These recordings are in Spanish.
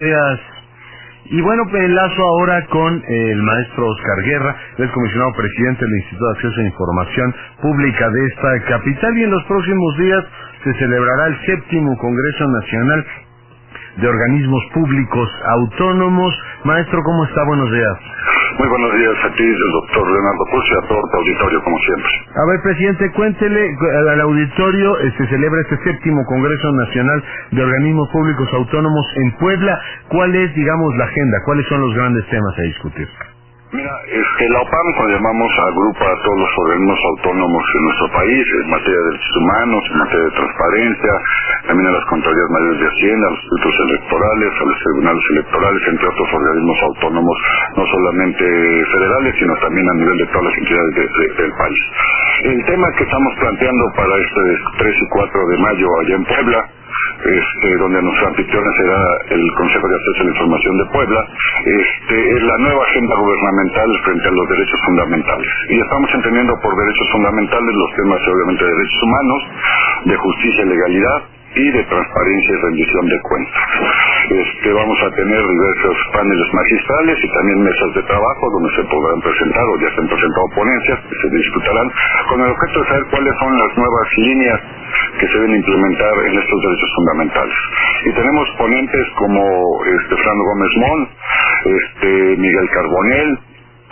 Gracias. Y bueno, me enlazo ahora con el maestro Oscar Guerra, el comisionado presidente del Instituto de Acceso a Información Pública de esta capital y en los próximos días se celebrará el séptimo Congreso Nacional de Organismos Públicos Autónomos. Maestro, ¿cómo está? Buenos días. Muy buenos días a ti, el doctor Leonardo y a todo tu auditorio, como siempre. A ver, presidente, cuéntele al auditorio, eh, se celebra este séptimo Congreso Nacional de Organismos Públicos Autónomos en Puebla. ¿Cuál es, digamos, la agenda? ¿Cuáles son los grandes temas a discutir? Mira, este, la OPAM, cuando llamamos, agrupa a todos los organismos autónomos en nuestro país, en materia de derechos humanos, en materia de transparencia, también a las Contralorías Mayores de Hacienda, a los institutos electorales, a los tribunales electorales, entre otros organismos autónomos, no solamente federales, sino también a nivel de todas las entidades del país. El tema que estamos planteando para este 3 y 4 de mayo allá en Puebla, este, donde nuestra anfitriona será el Consejo de Acceso a la Información de Puebla, este, es la nueva agenda gubernamental frente a los derechos fundamentales. Y estamos entendiendo por derechos fundamentales los temas obviamente de derechos humanos, de justicia y legalidad, y de transparencia y rendición de cuentas. Este, vamos a tener diversos paneles magistrales y también mesas de trabajo donde se podrán presentar o ya se han presentado ponencias que se disputarán con el objeto de saber cuáles son las nuevas líneas que se deben implementar en estos derechos fundamentales. Y tenemos ponentes como este Fernando Gómez Mon, este Miguel Carbonel,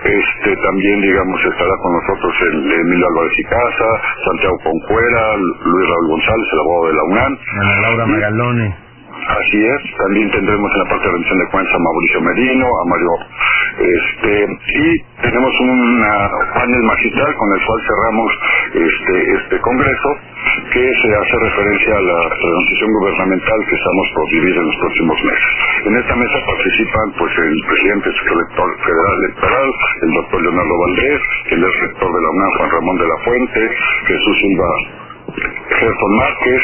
este también digamos estará con nosotros el Emilio Álvarez y Casa, Santiago Concuera, Luis Raúl González, el abogado de la UNAM. Ana Laura Magalone. Así es, también tendremos en la parte de rendición de cuentas a Mauricio Merino, a Mario, este, y tenemos un panel magistral con el cual cerramos este, este congreso, que se hace referencia a la transición gubernamental que estamos por vivir en los próximos meses. En esta mesa participan pues el presidente sector federal electoral, el doctor Leonardo Valdés, el ex rector de la UNAM, Juan Ramón de la Fuente, Jesús Silva Gerson Márquez,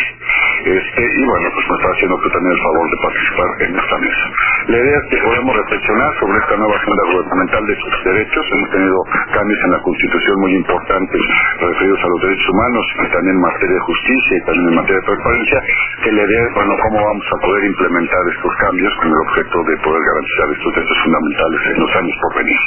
este, y bueno, pues me está haciendo tú también el favor de participar en esta mesa. La idea es que podamos reflexionar sobre esta nueva agenda gubernamental de sus derechos. Hemos tenido cambios en la Constitución muy importantes referidos a los derechos humanos y también en materia de justicia y también en materia de transparencia, que la idea es, bueno, cómo vamos a poder implementar estos cambios con el objeto de poder garantizar estos derechos fundamentales en los años por venir.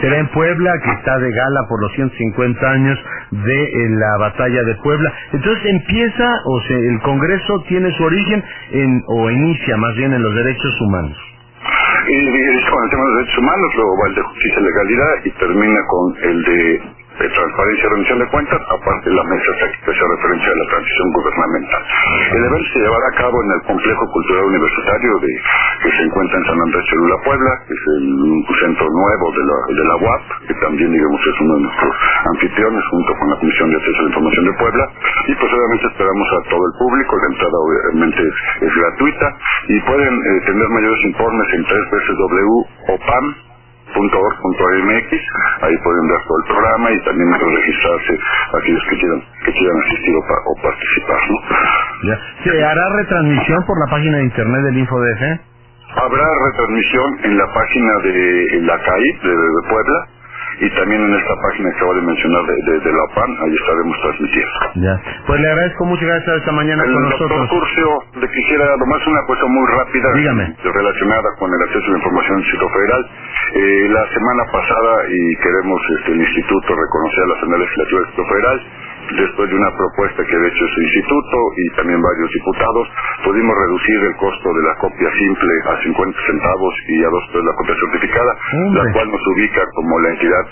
Será en Puebla, que está de gala por los 150 años de eh, la batalla de Puebla. Entonces empieza, o sea, el Congreso tiene su origen en, o inicia más bien en los derechos humanos. Y, con el tema de los derechos humanos, luego va el de justicia y legalidad y termina con el de transparencia y rendición de cuentas, aparte de la mesa que hace referencia a la transición gubernamental. El evento se llevará a cabo en el complejo cultural universitario de, que se encuentra en San Andrés Cholula, Puebla, que es el, centro nuevo de la, de la UAP, que también digamos es uno de nuestros anfitriones junto con la Comisión de Acceso a la Información de Puebla, y pues obviamente esperamos a todo el público, la entrada obviamente es, gratuita, y pueden eh, tener mayores informes en www.opam .org.mx, ahí pueden ver todo el programa y también registrarse aquellos que quieran que quieran asistir o, o participar, ¿no? Ya. ¿Se hará retransmisión por la página de internet del InfoDF? Habrá retransmisión en la página de la CAI de, de Puebla y también en esta página que acabo de mencionar de, de, de la OPAN, ahí estaremos transmitiendo. Ya. Pues le agradezco mucho que haya esta mañana El con doctor nosotros. Curcio le quisiera nomás una cosa muy rápida Dígame. relacionada con el acceso a la información del Instituto Federal. Eh, la semana pasada, y queremos este, el Instituto reconocer a la Asamblea Legislativa del Instituto Federal, después de una propuesta que ha hecho su instituto y también varios diputados, pudimos reducir el costo de la copia simple a 50 centavos y a dos pesos la copia certificada, Hombre. la cual nos ubica como la entidad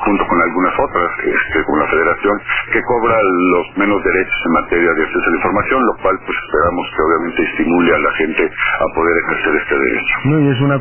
junto con algunas otras, este, como la Federación, que cobra los menos derechos en materia de acceso a la información, lo cual pues esperamos que obviamente estimule a la gente a poder ejercer este derecho. No, y es una